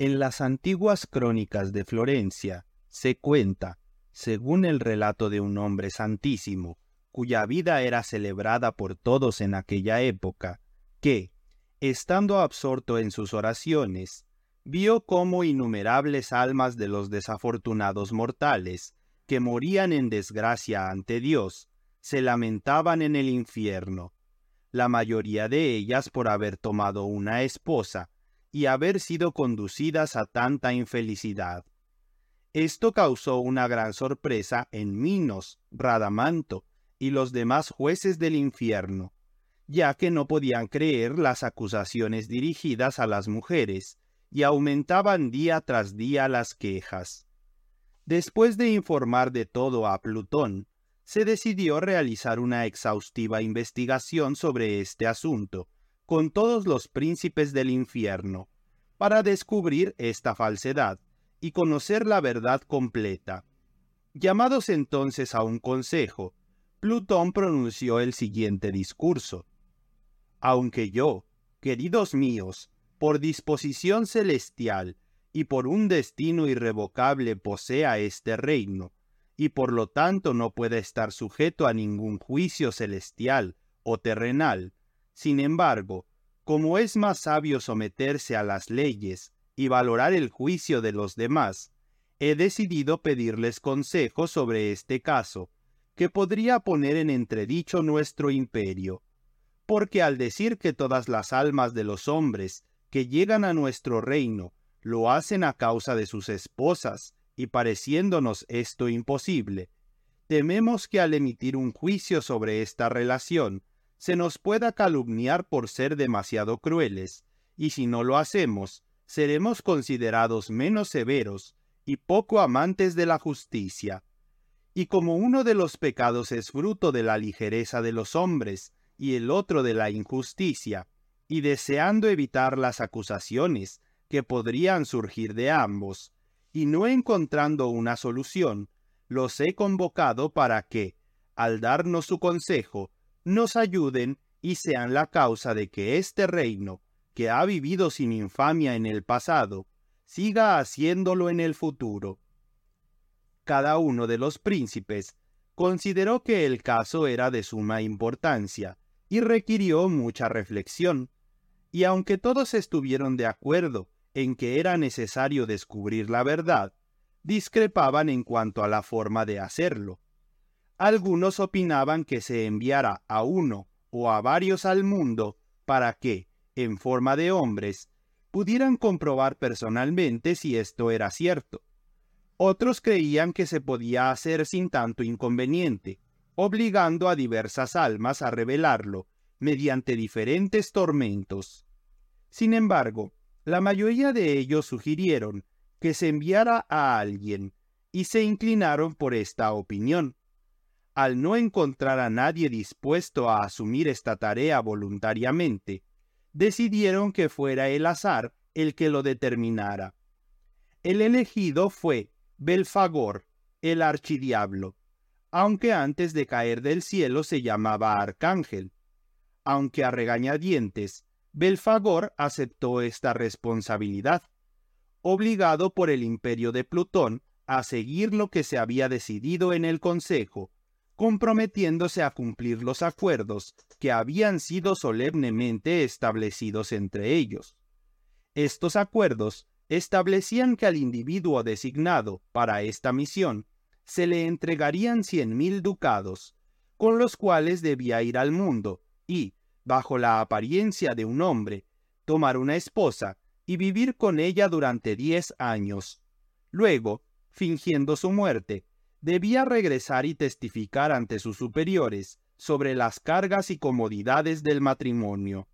En las antiguas crónicas de Florencia se cuenta, según el relato de un hombre santísimo, cuya vida era celebrada por todos en aquella época, que, estando absorto en sus oraciones, vio cómo innumerables almas de los desafortunados mortales, que morían en desgracia ante Dios, se lamentaban en el infierno, la mayoría de ellas por haber tomado una esposa, y haber sido conducidas a tanta infelicidad. Esto causó una gran sorpresa en Minos, Radamanto y los demás jueces del infierno, ya que no podían creer las acusaciones dirigidas a las mujeres, y aumentaban día tras día las quejas. Después de informar de todo a Plutón, se decidió realizar una exhaustiva investigación sobre este asunto, con todos los príncipes del infierno, para descubrir esta falsedad y conocer la verdad completa. Llamados entonces a un consejo, Plutón pronunció el siguiente discurso. Aunque yo, queridos míos, por disposición celestial y por un destino irrevocable posea este reino, y por lo tanto no puede estar sujeto a ningún juicio celestial o terrenal, sin embargo, como es más sabio someterse a las leyes y valorar el juicio de los demás, he decidido pedirles consejo sobre este caso, que podría poner en entredicho nuestro imperio. Porque al decir que todas las almas de los hombres que llegan a nuestro reino lo hacen a causa de sus esposas, y pareciéndonos esto imposible, tememos que al emitir un juicio sobre esta relación, se nos pueda calumniar por ser demasiado crueles, y si no lo hacemos, seremos considerados menos severos y poco amantes de la justicia. Y como uno de los pecados es fruto de la ligereza de los hombres y el otro de la injusticia, y deseando evitar las acusaciones que podrían surgir de ambos, y no encontrando una solución, los he convocado para que, al darnos su consejo, nos ayuden y sean la causa de que este reino, que ha vivido sin infamia en el pasado, siga haciéndolo en el futuro. Cada uno de los príncipes consideró que el caso era de suma importancia y requirió mucha reflexión, y aunque todos estuvieron de acuerdo en que era necesario descubrir la verdad, discrepaban en cuanto a la forma de hacerlo. Algunos opinaban que se enviara a uno o a varios al mundo para que, en forma de hombres, pudieran comprobar personalmente si esto era cierto. Otros creían que se podía hacer sin tanto inconveniente, obligando a diversas almas a revelarlo mediante diferentes tormentos. Sin embargo, la mayoría de ellos sugirieron que se enviara a alguien, y se inclinaron por esta opinión al no encontrar a nadie dispuesto a asumir esta tarea voluntariamente, decidieron que fuera el azar el que lo determinara. El elegido fue Belfagor, el archidiablo, aunque antes de caer del cielo se llamaba arcángel. Aunque a regañadientes, Belfagor aceptó esta responsabilidad, obligado por el imperio de Plutón a seguir lo que se había decidido en el Consejo comprometiéndose a cumplir los acuerdos que habían sido solemnemente establecidos entre ellos. Estos acuerdos establecían que al individuo designado para esta misión se le entregarían cien mil ducados, con los cuales debía ir al mundo y, bajo la apariencia de un hombre, tomar una esposa y vivir con ella durante diez años. Luego, fingiendo su muerte, debía regresar y testificar ante sus superiores sobre las cargas y comodidades del matrimonio.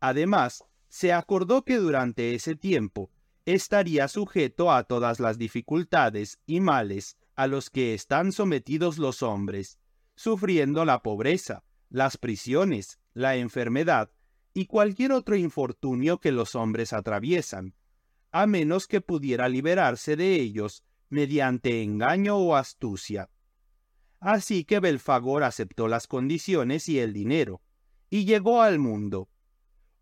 Además, se acordó que durante ese tiempo estaría sujeto a todas las dificultades y males a los que están sometidos los hombres, sufriendo la pobreza, las prisiones, la enfermedad y cualquier otro infortunio que los hombres atraviesan, a menos que pudiera liberarse de ellos mediante engaño o astucia. Así que Belfagor aceptó las condiciones y el dinero, y llegó al mundo.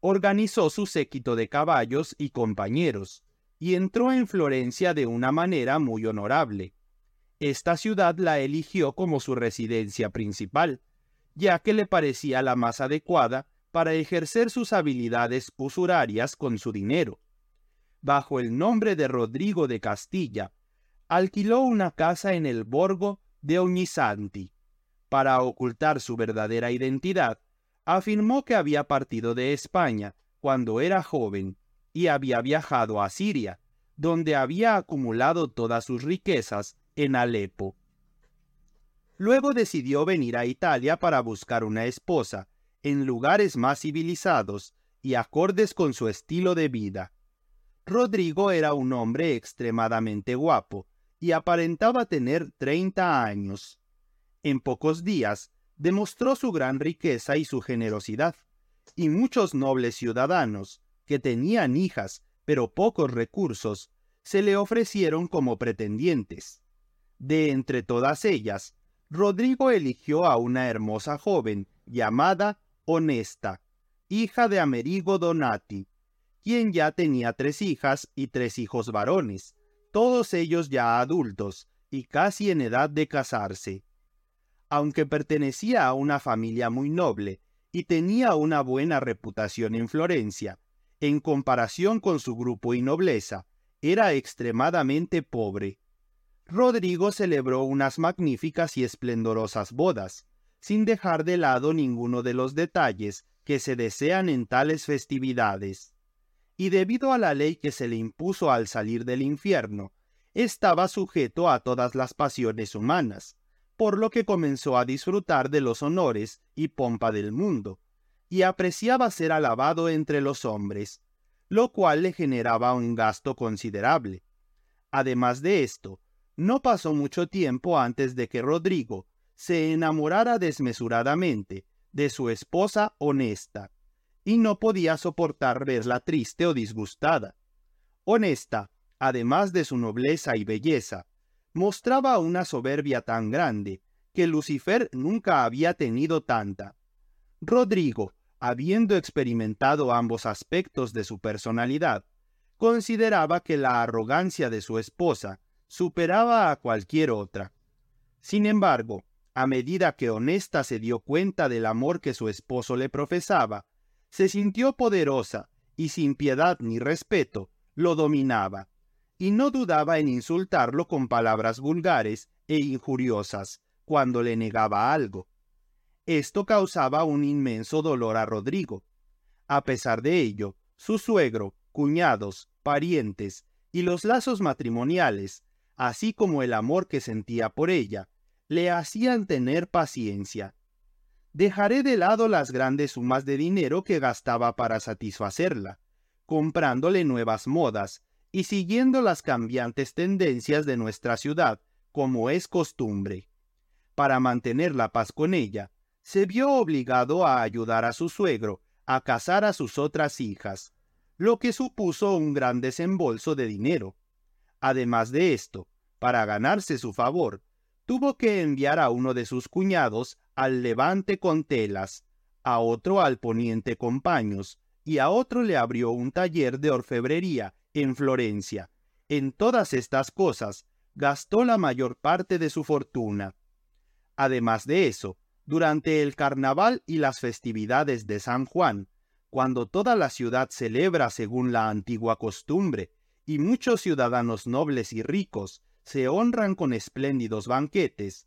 Organizó su séquito de caballos y compañeros, y entró en Florencia de una manera muy honorable. Esta ciudad la eligió como su residencia principal, ya que le parecía la más adecuada para ejercer sus habilidades usurarias con su dinero. Bajo el nombre de Rodrigo de Castilla, alquiló una casa en el Borgo de Oñisanti. Para ocultar su verdadera identidad, afirmó que había partido de España cuando era joven y había viajado a Siria, donde había acumulado todas sus riquezas en Alepo. Luego decidió venir a Italia para buscar una esposa en lugares más civilizados y acordes con su estilo de vida. Rodrigo era un hombre extremadamente guapo y aparentaba tener 30 años. En pocos días demostró su gran riqueza y su generosidad, y muchos nobles ciudadanos, que tenían hijas pero pocos recursos, se le ofrecieron como pretendientes. De entre todas ellas, Rodrigo eligió a una hermosa joven llamada Honesta, hija de Amerigo Donati, quien ya tenía tres hijas y tres hijos varones, todos ellos ya adultos y casi en edad de casarse. Aunque pertenecía a una familia muy noble y tenía una buena reputación en Florencia, en comparación con su grupo y nobleza, era extremadamente pobre. Rodrigo celebró unas magníficas y esplendorosas bodas, sin dejar de lado ninguno de los detalles que se desean en tales festividades. Y debido a la ley que se le impuso al salir del infierno, estaba sujeto a todas las pasiones humanas, por lo que comenzó a disfrutar de los honores y pompa del mundo, y apreciaba ser alabado entre los hombres, lo cual le generaba un gasto considerable. Además de esto, no pasó mucho tiempo antes de que Rodrigo se enamorara desmesuradamente de su esposa honesta, y no podía soportar verla triste o disgustada. Honesta, además de su nobleza y belleza, mostraba una soberbia tan grande que Lucifer nunca había tenido tanta. Rodrigo, habiendo experimentado ambos aspectos de su personalidad, consideraba que la arrogancia de su esposa superaba a cualquier otra. Sin embargo, a medida que Honesta se dio cuenta del amor que su esposo le profesaba, se sintió poderosa y sin piedad ni respeto lo dominaba, y no dudaba en insultarlo con palabras vulgares e injuriosas cuando le negaba algo. Esto causaba un inmenso dolor a Rodrigo. A pesar de ello, su suegro, cuñados, parientes y los lazos matrimoniales así como el amor que sentía por ella, le hacían tener paciencia. Dejaré de lado las grandes sumas de dinero que gastaba para satisfacerla, comprándole nuevas modas y siguiendo las cambiantes tendencias de nuestra ciudad, como es costumbre. Para mantener la paz con ella, se vio obligado a ayudar a su suegro a casar a sus otras hijas, lo que supuso un gran desembolso de dinero. Además de esto, para ganarse su favor, tuvo que enviar a uno de sus cuñados al levante con telas, a otro al poniente con paños, y a otro le abrió un taller de orfebrería en Florencia. En todas estas cosas gastó la mayor parte de su fortuna. Además de eso, durante el carnaval y las festividades de San Juan, cuando toda la ciudad celebra según la antigua costumbre, y muchos ciudadanos nobles y ricos se honran con espléndidos banquetes,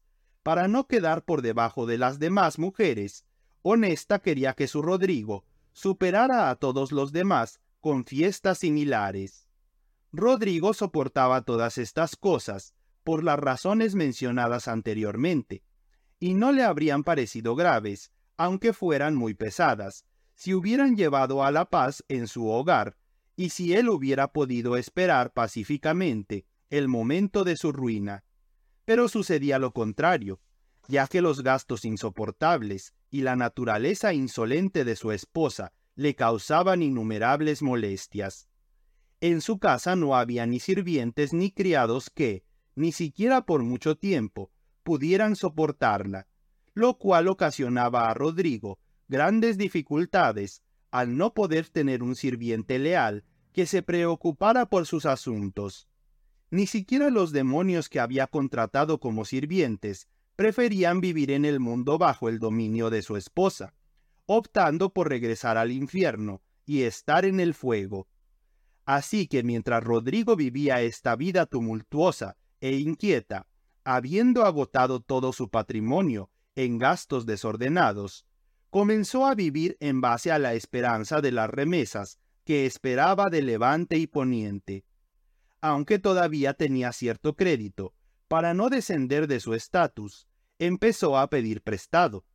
para no quedar por debajo de las demás mujeres, Honesta quería que su Rodrigo superara a todos los demás con fiestas similares. Rodrigo soportaba todas estas cosas por las razones mencionadas anteriormente, y no le habrían parecido graves, aunque fueran muy pesadas, si hubieran llevado a la paz en su hogar y si él hubiera podido esperar pacíficamente el momento de su ruina. Pero sucedía lo contrario, ya que los gastos insoportables y la naturaleza insolente de su esposa le causaban innumerables molestias. En su casa no había ni sirvientes ni criados que, ni siquiera por mucho tiempo, pudieran soportarla, lo cual ocasionaba a Rodrigo grandes dificultades al no poder tener un sirviente leal que se preocupara por sus asuntos. Ni siquiera los demonios que había contratado como sirvientes preferían vivir en el mundo bajo el dominio de su esposa, optando por regresar al infierno y estar en el fuego. Así que mientras Rodrigo vivía esta vida tumultuosa e inquieta, habiendo agotado todo su patrimonio en gastos desordenados, comenzó a vivir en base a la esperanza de las remesas que esperaba de Levante y Poniente. Aunque todavía tenía cierto crédito, para no descender de su estatus, empezó a pedir prestado,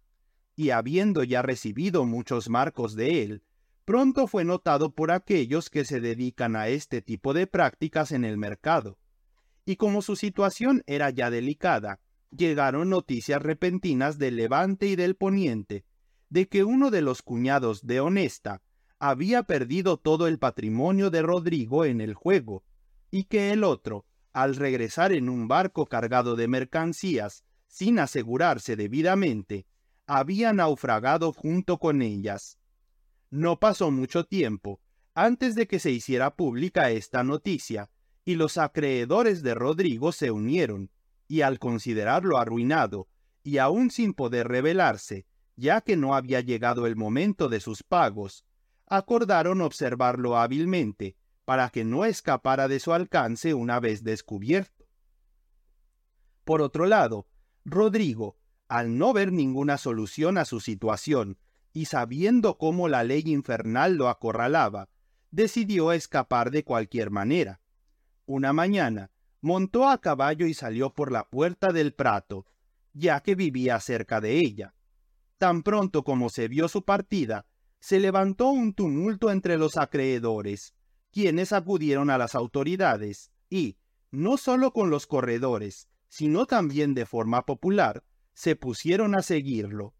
y habiendo ya recibido muchos marcos de él, pronto fue notado por aquellos que se dedican a este tipo de prácticas en el mercado. Y como su situación era ya delicada, llegaron noticias repentinas del levante y del poniente, de que uno de los cuñados de Honesta había perdido todo el patrimonio de Rodrigo en el juego, y que el otro, al regresar en un barco cargado de mercancías, sin asegurarse debidamente, había naufragado junto con ellas. No pasó mucho tiempo antes de que se hiciera pública esta noticia, y los acreedores de Rodrigo se unieron, y al considerarlo arruinado, y aún sin poder rebelarse, ya que no había llegado el momento de sus pagos, acordaron observarlo hábilmente para que no escapara de su alcance una vez descubierto. Por otro lado, Rodrigo, al no ver ninguna solución a su situación y sabiendo cómo la ley infernal lo acorralaba, decidió escapar de cualquier manera. Una mañana, montó a caballo y salió por la puerta del prato, ya que vivía cerca de ella. Tan pronto como se vio su partida, se levantó un tumulto entre los acreedores, quienes acudieron a las autoridades y, no solo con los corredores, sino también de forma popular, se pusieron a seguirlo.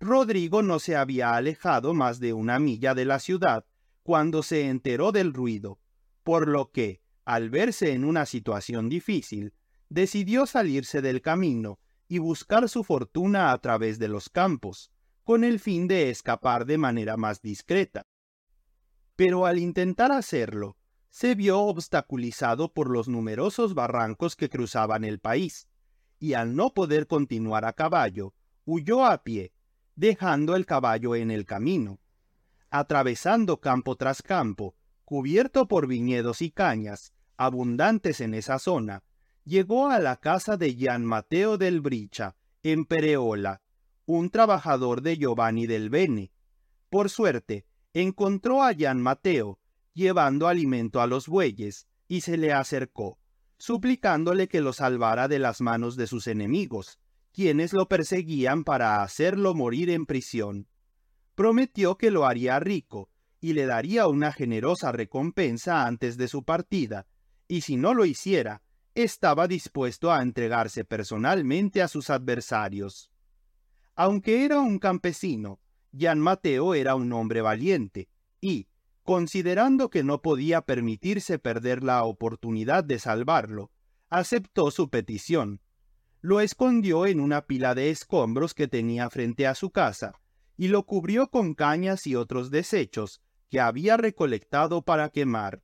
Rodrigo no se había alejado más de una milla de la ciudad cuando se enteró del ruido, por lo que, al verse en una situación difícil, decidió salirse del camino y buscar su fortuna a través de los campos, con el fin de escapar de manera más discreta. Pero al intentar hacerlo, se vio obstaculizado por los numerosos barrancos que cruzaban el país, y al no poder continuar a caballo, huyó a pie, dejando el caballo en el camino. Atravesando campo tras campo, cubierto por viñedos y cañas, abundantes en esa zona, llegó a la casa de Gian Mateo del Bricha, en Pereola, un trabajador de Giovanni del Bene. Por suerte, encontró a Gian Mateo, llevando alimento a los bueyes, y se le acercó, suplicándole que lo salvara de las manos de sus enemigos, quienes lo perseguían para hacerlo morir en prisión. Prometió que lo haría rico, y le daría una generosa recompensa antes de su partida, y si no lo hiciera, estaba dispuesto a entregarse personalmente a sus adversarios. Aunque era un campesino, Gian Mateo era un hombre valiente, y, considerando que no podía permitirse perder la oportunidad de salvarlo, aceptó su petición. Lo escondió en una pila de escombros que tenía frente a su casa, y lo cubrió con cañas y otros desechos que había recolectado para quemar.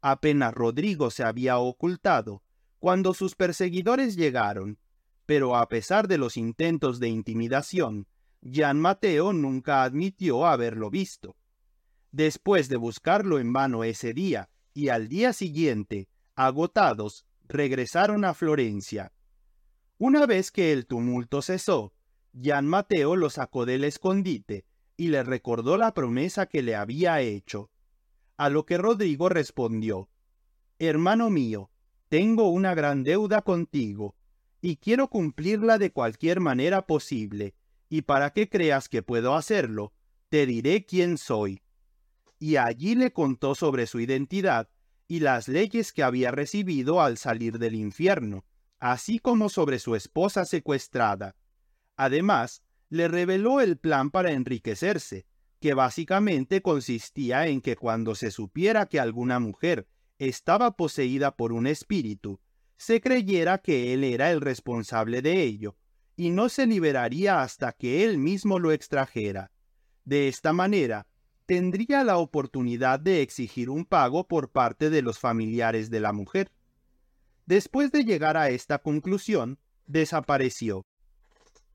Apenas Rodrigo se había ocultado, cuando sus perseguidores llegaron, pero a pesar de los intentos de intimidación, Gian Mateo nunca admitió haberlo visto. Después de buscarlo en vano ese día y al día siguiente, agotados, regresaron a Florencia. Una vez que el tumulto cesó, Gian Mateo lo sacó del escondite y le recordó la promesa que le había hecho. A lo que Rodrigo respondió, Hermano mío, tengo una gran deuda contigo, y quiero cumplirla de cualquier manera posible, y para que creas que puedo hacerlo, te diré quién soy. Y allí le contó sobre su identidad y las leyes que había recibido al salir del infierno, así como sobre su esposa secuestrada. Además, le reveló el plan para enriquecerse, que básicamente consistía en que cuando se supiera que alguna mujer estaba poseída por un espíritu, se creyera que él era el responsable de ello, y no se liberaría hasta que él mismo lo extrajera. De esta manera, tendría la oportunidad de exigir un pago por parte de los familiares de la mujer. Después de llegar a esta conclusión, desapareció.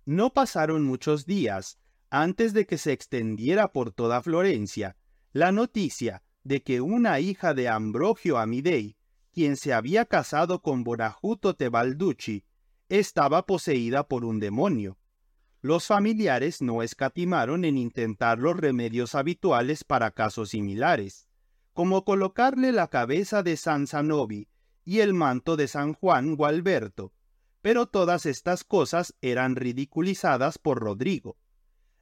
No pasaron muchos días antes de que se extendiera por toda Florencia la noticia de que una hija de Ambrogio Amidei, quien se había casado con Bonajuto Tebalducci, estaba poseída por un demonio. Los familiares no escatimaron en intentar los remedios habituales para casos similares, como colocarle la cabeza de San Zanobi y el manto de San Juan Gualberto, pero todas estas cosas eran ridiculizadas por Rodrigo.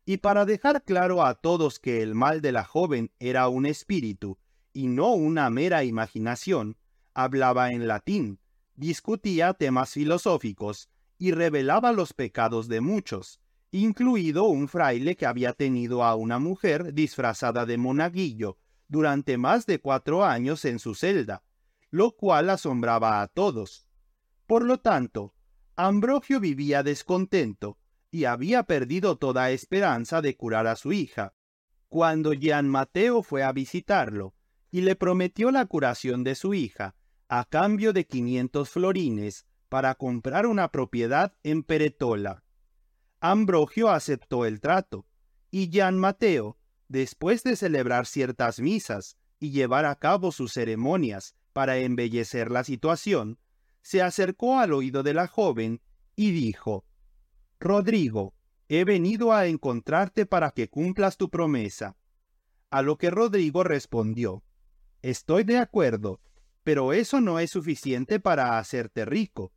Y para dejar claro a todos que el mal de la joven era un espíritu y no una mera imaginación, hablaba en latín, discutía temas filosóficos y revelaba los pecados de muchos, incluido un fraile que había tenido a una mujer disfrazada de monaguillo durante más de cuatro años en su celda, lo cual asombraba a todos. Por lo tanto, Ambrogio vivía descontento y había perdido toda esperanza de curar a su hija, cuando Gian Mateo fue a visitarlo y le prometió la curación de su hija a cambio de 500 florines para comprar una propiedad en Peretola. Ambrogio aceptó el trato, y Gian Mateo, después de celebrar ciertas misas y llevar a cabo sus ceremonias para embellecer la situación, se acercó al oído de la joven y dijo, Rodrigo, he venido a encontrarte para que cumplas tu promesa. A lo que Rodrigo respondió, Estoy de acuerdo, pero eso no es suficiente para hacerte rico.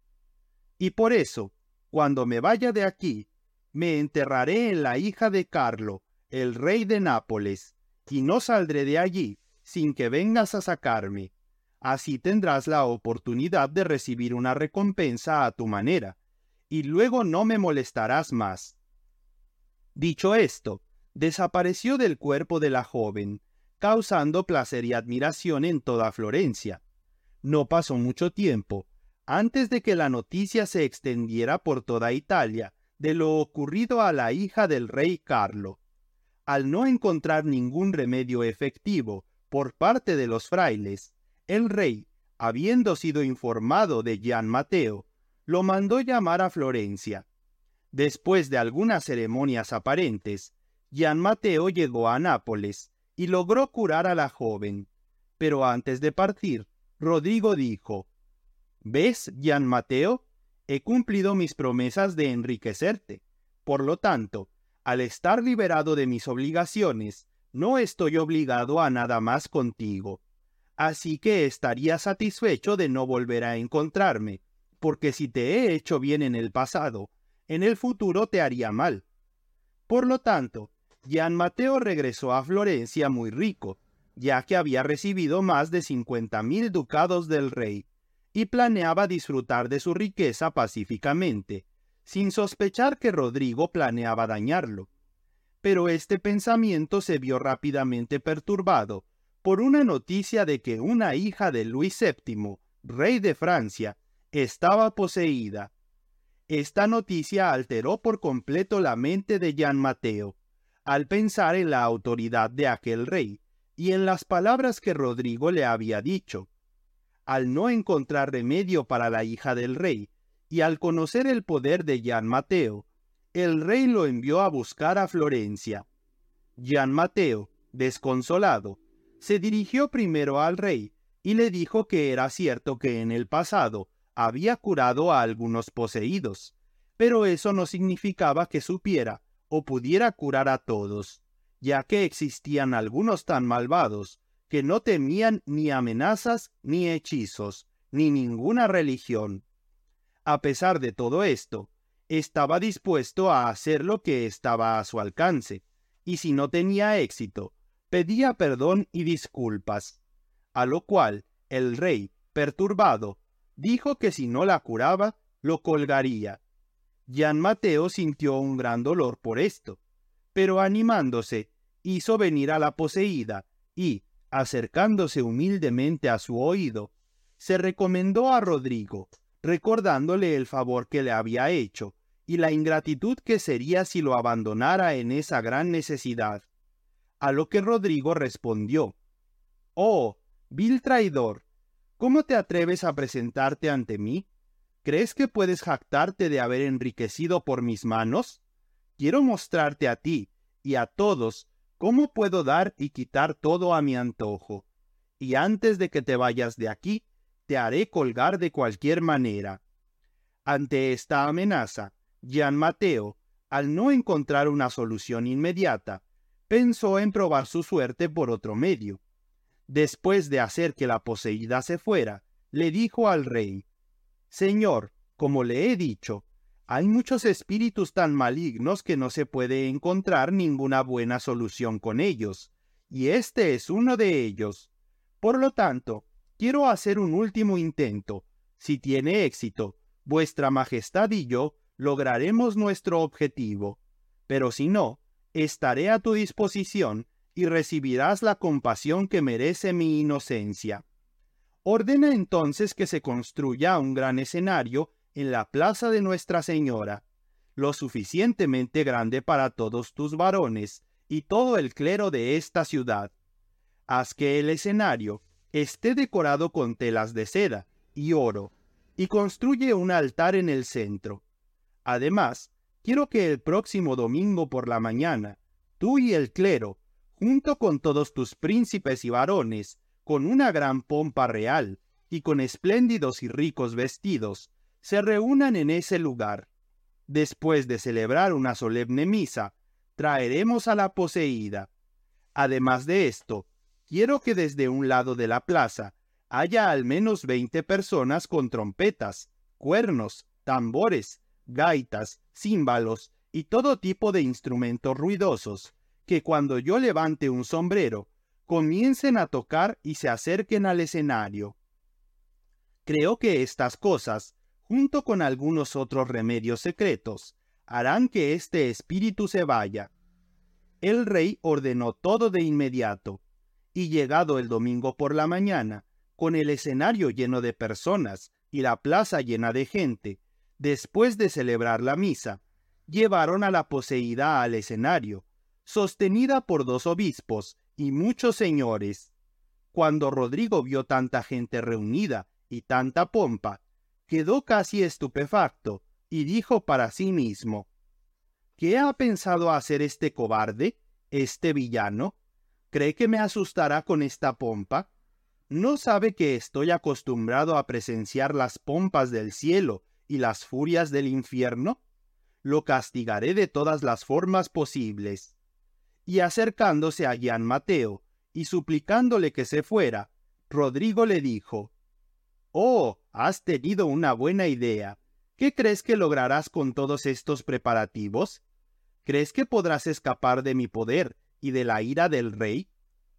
Y por eso, cuando me vaya de aquí, me enterraré en la hija de Carlo, el rey de Nápoles, y no saldré de allí sin que vengas a sacarme. Así tendrás la oportunidad de recibir una recompensa a tu manera, y luego no me molestarás más. Dicho esto, desapareció del cuerpo de la joven, causando placer y admiración en toda Florencia. No pasó mucho tiempo antes de que la noticia se extendiera por toda Italia de lo ocurrido a la hija del rey Carlo. Al no encontrar ningún remedio efectivo por parte de los frailes, el rey, habiendo sido informado de Gian Mateo, lo mandó llamar a Florencia. Después de algunas ceremonias aparentes, Gian Mateo llegó a Nápoles y logró curar a la joven. Pero antes de partir, Rodrigo dijo, ¿Ves, Gian Mateo? He cumplido mis promesas de enriquecerte. Por lo tanto, al estar liberado de mis obligaciones, no estoy obligado a nada más contigo así que estaría satisfecho de no volver a encontrarme, porque si te he hecho bien en el pasado, en el futuro te haría mal. Por lo tanto, Gian Mateo regresó a Florencia muy rico, ya que había recibido más de cincuenta mil ducados del rey, y planeaba disfrutar de su riqueza pacíficamente, sin sospechar que Rodrigo planeaba dañarlo. Pero este pensamiento se vio rápidamente perturbado por una noticia de que una hija de Luis VII, rey de Francia, estaba poseída. Esta noticia alteró por completo la mente de Jean Mateo, al pensar en la autoridad de aquel rey y en las palabras que Rodrigo le había dicho. Al no encontrar remedio para la hija del rey, y al conocer el poder de Jean Mateo, el rey lo envió a buscar a Florencia. Jean Mateo, desconsolado, se dirigió primero al rey y le dijo que era cierto que en el pasado había curado a algunos poseídos, pero eso no significaba que supiera o pudiera curar a todos, ya que existían algunos tan malvados que no temían ni amenazas ni hechizos, ni ninguna religión. A pesar de todo esto, estaba dispuesto a hacer lo que estaba a su alcance, y si no tenía éxito, pedía perdón y disculpas, a lo cual el rey, perturbado, dijo que si no la curaba, lo colgaría. Gian Mateo sintió un gran dolor por esto, pero animándose, hizo venir a la poseída y, acercándose humildemente a su oído, se recomendó a Rodrigo, recordándole el favor que le había hecho y la ingratitud que sería si lo abandonara en esa gran necesidad. a lo que Rodrigo respondió, Oh, vil traidor, ¿cómo te atreves a presentarte ante mí? ¿Crees que puedes jactarte de haber enriquecido por mis manos? Quiero mostrarte a ti y a todos cómo puedo dar y quitar todo a mi antojo. Y antes de que te vayas de aquí, te haré colgar de cualquier manera. Ante esta amenaza, Gian Mateo, al no encontrar una solución inmediata, pensó en probar su suerte por otro medio. Después de hacer que la poseída se fuera, le dijo al rey, Señor, como le he dicho, hay muchos espíritus tan malignos que no se puede encontrar ninguna buena solución con ellos, y este es uno de ellos. Por lo tanto, quiero hacer un último intento. Si tiene éxito, vuestra Majestad y yo lograremos nuestro objetivo. Pero si no, estaré a tu disposición y recibirás la compasión que merece mi inocencia. Ordena entonces que se construya un gran escenario en la plaza de Nuestra Señora, lo suficientemente grande para todos tus varones y todo el clero de esta ciudad. Haz que el escenario esté decorado con telas de seda y oro, y construye un altar en el centro. Además, quiero que el próximo domingo por la mañana, tú y el clero, junto con todos tus príncipes y varones, con una gran pompa real y con espléndidos y ricos vestidos, se reúnan en ese lugar. Después de celebrar una solemne misa, traeremos a la poseída. Además de esto, quiero que desde un lado de la plaza haya al menos veinte personas con trompetas, cuernos, tambores, gaitas, címbalos y todo tipo de instrumentos ruidosos, que cuando yo levante un sombrero, comiencen a tocar y se acerquen al escenario. Creo que estas cosas junto con algunos otros remedios secretos, harán que este espíritu se vaya. El rey ordenó todo de inmediato, y llegado el domingo por la mañana, con el escenario lleno de personas y la plaza llena de gente, después de celebrar la misa, llevaron a la poseída al escenario, sostenida por dos obispos y muchos señores. Cuando Rodrigo vio tanta gente reunida y tanta pompa, quedó casi estupefacto y dijo para sí mismo, ¿Qué ha pensado hacer este cobarde, este villano? ¿Cree que me asustará con esta pompa? ¿No sabe que estoy acostumbrado a presenciar las pompas del cielo y las furias del infierno? Lo castigaré de todas las formas posibles. Y acercándose a Gian Mateo y suplicándole que se fuera, Rodrigo le dijo, Oh, has tenido una buena idea. ¿Qué crees que lograrás con todos estos preparativos? ¿Crees que podrás escapar de mi poder y de la ira del rey?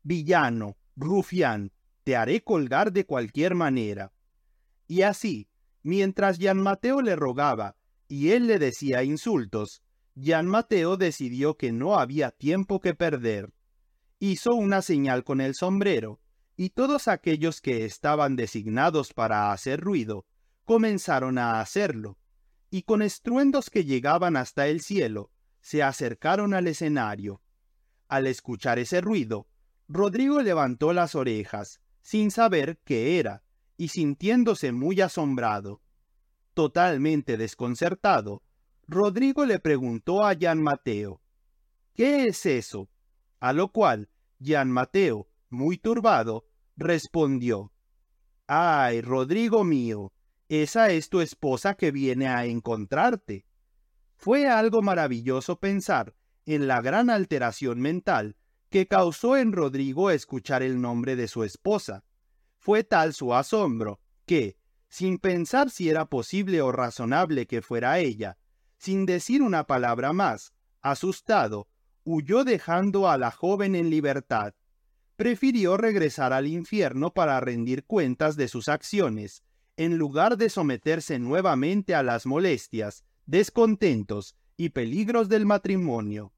Villano, rufián, te haré colgar de cualquier manera. Y así, mientras Gian Mateo le rogaba y él le decía insultos, Gian Mateo decidió que no había tiempo que perder. Hizo una señal con el sombrero y todos aquellos que estaban designados para hacer ruido comenzaron a hacerlo, y con estruendos que llegaban hasta el cielo, se acercaron al escenario. Al escuchar ese ruido, Rodrigo levantó las orejas, sin saber qué era, y sintiéndose muy asombrado. Totalmente desconcertado, Rodrigo le preguntó a Gian Mateo, ¿Qué es eso? A lo cual, Gian Mateo, muy turbado, respondió, Ay, Rodrigo mío, esa es tu esposa que viene a encontrarte. Fue algo maravilloso pensar en la gran alteración mental que causó en Rodrigo escuchar el nombre de su esposa. Fue tal su asombro que, sin pensar si era posible o razonable que fuera ella, sin decir una palabra más, asustado, huyó dejando a la joven en libertad prefirió regresar al infierno para rendir cuentas de sus acciones, en lugar de someterse nuevamente a las molestias, descontentos y peligros del matrimonio.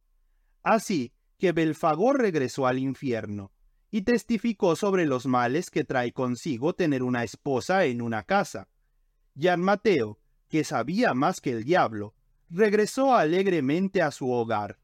Así que Belfagor regresó al infierno, y testificó sobre los males que trae consigo tener una esposa en una casa. Gian Mateo, que sabía más que el diablo, regresó alegremente a su hogar.